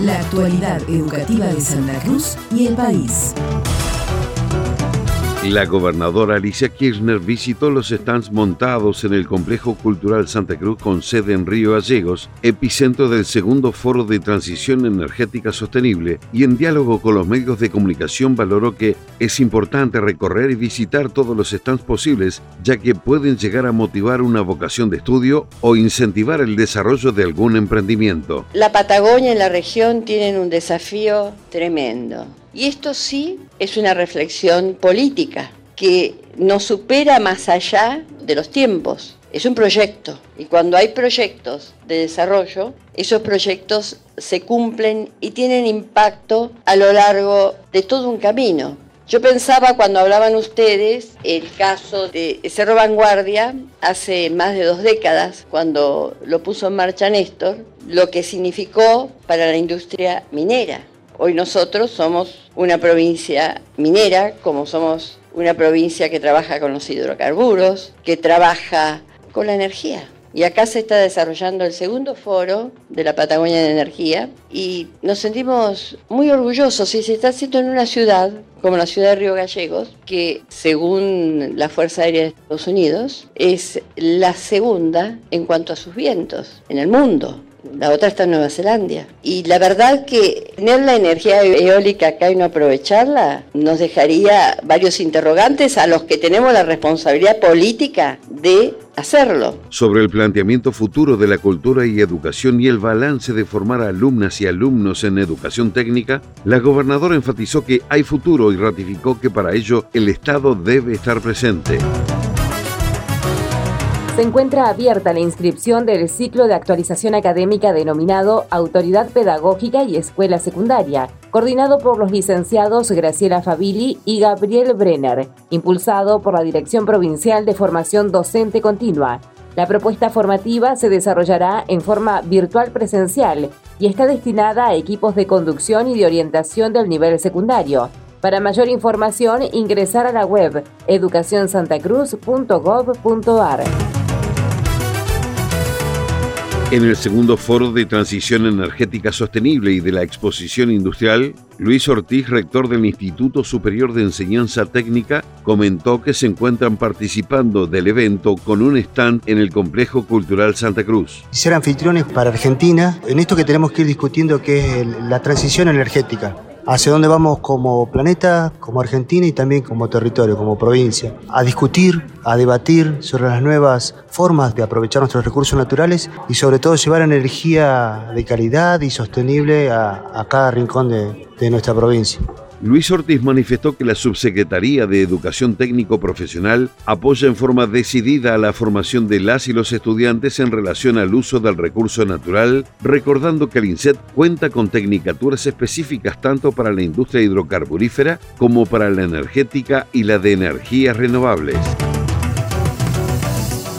la actualidad educativa de Santa Cruz y el país. La gobernadora Alicia Kirchner visitó los stands montados en el Complejo Cultural Santa Cruz con sede en Río Gallegos, epicentro del segundo foro de transición energética sostenible, y en diálogo con los medios de comunicación valoró que es importante recorrer y visitar todos los stands posibles, ya que pueden llegar a motivar una vocación de estudio o incentivar el desarrollo de algún emprendimiento. La Patagonia y la región tienen un desafío tremendo y esto sí es una reflexión política que nos supera más allá de los tiempos. Es un proyecto y cuando hay proyectos de desarrollo, esos proyectos se cumplen y tienen impacto a lo largo de todo un camino. Yo pensaba cuando hablaban ustedes el caso de Cerro Vanguardia hace más de dos décadas, cuando lo puso en marcha Néstor, lo que significó para la industria minera. Hoy nosotros somos una provincia minera, como somos una provincia que trabaja con los hidrocarburos, que trabaja con la energía. Y acá se está desarrollando el segundo foro de la Patagonia de Energía y nos sentimos muy orgullosos y se está haciendo en una ciudad como la ciudad de Río Gallegos, que según la Fuerza Aérea de Estados Unidos es la segunda en cuanto a sus vientos en el mundo la otra está en Nueva Zelanda. Y la verdad que tener la energía eólica acá y no aprovecharla nos dejaría varios interrogantes a los que tenemos la responsabilidad política de hacerlo. Sobre el planteamiento futuro de la cultura y educación y el balance de formar alumnas y alumnos en educación técnica, la gobernadora enfatizó que hay futuro y ratificó que para ello el Estado debe estar presente se encuentra abierta la inscripción del ciclo de actualización académica denominado Autoridad Pedagógica y Escuela Secundaria, coordinado por los licenciados Graciela Fabili y Gabriel Brenner, impulsado por la Dirección Provincial de Formación Docente Continua. La propuesta formativa se desarrollará en forma virtual presencial y está destinada a equipos de conducción y de orientación del nivel secundario. Para mayor información, ingresar a la web educacionsantacruz.gov.ar. En el segundo foro de transición energética sostenible y de la exposición industrial, Luis Ortiz, rector del Instituto Superior de Enseñanza Técnica, comentó que se encuentran participando del evento con un stand en el Complejo Cultural Santa Cruz. Ser anfitriones para Argentina en esto que tenemos que ir discutiendo que es la transición energética hacia dónde vamos como planeta, como Argentina y también como territorio, como provincia, a discutir, a debatir sobre las nuevas formas de aprovechar nuestros recursos naturales y sobre todo llevar energía de calidad y sostenible a, cada rincón de nuestra provincia. Luis Ortiz manifestó que la Subsecretaría de Educación Técnico Profesional apoya en forma decidida a la formación de las y los estudiantes en relación al uso del recurso natural, recordando que el INSET cuenta con tecnicaturas específicas tanto para la industria hidrocarburífera como para la energética y la de energías renovables.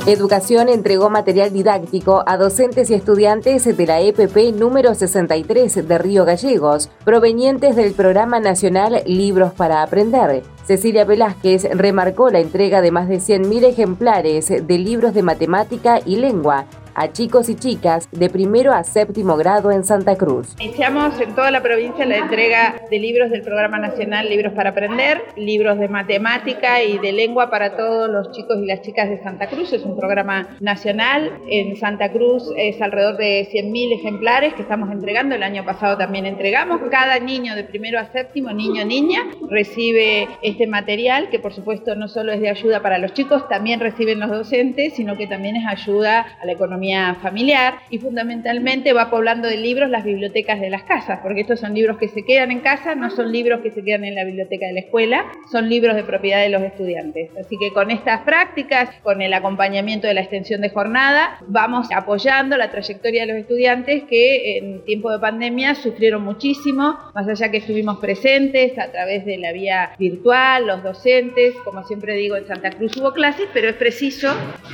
Educación entregó material didáctico a docentes y estudiantes de la EPP número 63 de Río Gallegos, provenientes del Programa Nacional Libros para Aprender. Cecilia Velázquez remarcó la entrega de más de 100.000 ejemplares de libros de matemática y lengua a chicos y chicas de primero a séptimo grado en Santa Cruz. Iniciamos en toda la provincia la entrega de libros del Programa Nacional Libros para Aprender, libros de matemática y de lengua para todos los chicos y las chicas de Santa Cruz. Es un programa nacional. En Santa Cruz es alrededor de 100.000 ejemplares que estamos entregando. El año pasado también entregamos. Cada niño de primero a séptimo, niño niña, recibe este material que por supuesto no solo es de ayuda para los chicos, también reciben los docentes, sino que también es ayuda a la economía familiar y fundamentalmente va poblando de libros las bibliotecas de las casas, porque estos son libros que se quedan en casa, no son libros que se quedan en la biblioteca de la escuela, son libros de propiedad de los estudiantes. Así que con estas prácticas, con el acompañamiento de la extensión de jornada, vamos apoyando la trayectoria de los estudiantes que en tiempo de pandemia sufrieron muchísimo, más allá que estuvimos presentes a través de la vía virtual, los docentes, como siempre digo, en Santa Cruz hubo clases, pero es preciso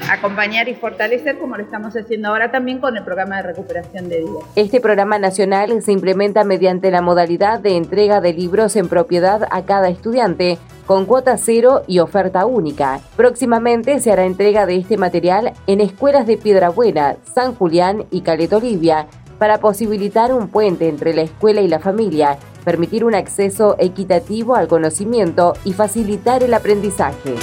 acompañar y fortalecer como lo estamos haciendo ahora también con el programa de recuperación de vida. Este programa nacional se implementa mediante la modalidad de entrega de libros en propiedad a cada estudiante con cuota cero y oferta única. Próximamente se hará entrega de este material en escuelas de Piedrabuena, San Julián y Caleta Olivia, para posibilitar un puente entre la escuela y la familia, permitir un acceso equitativo al conocimiento y facilitar el aprendizaje.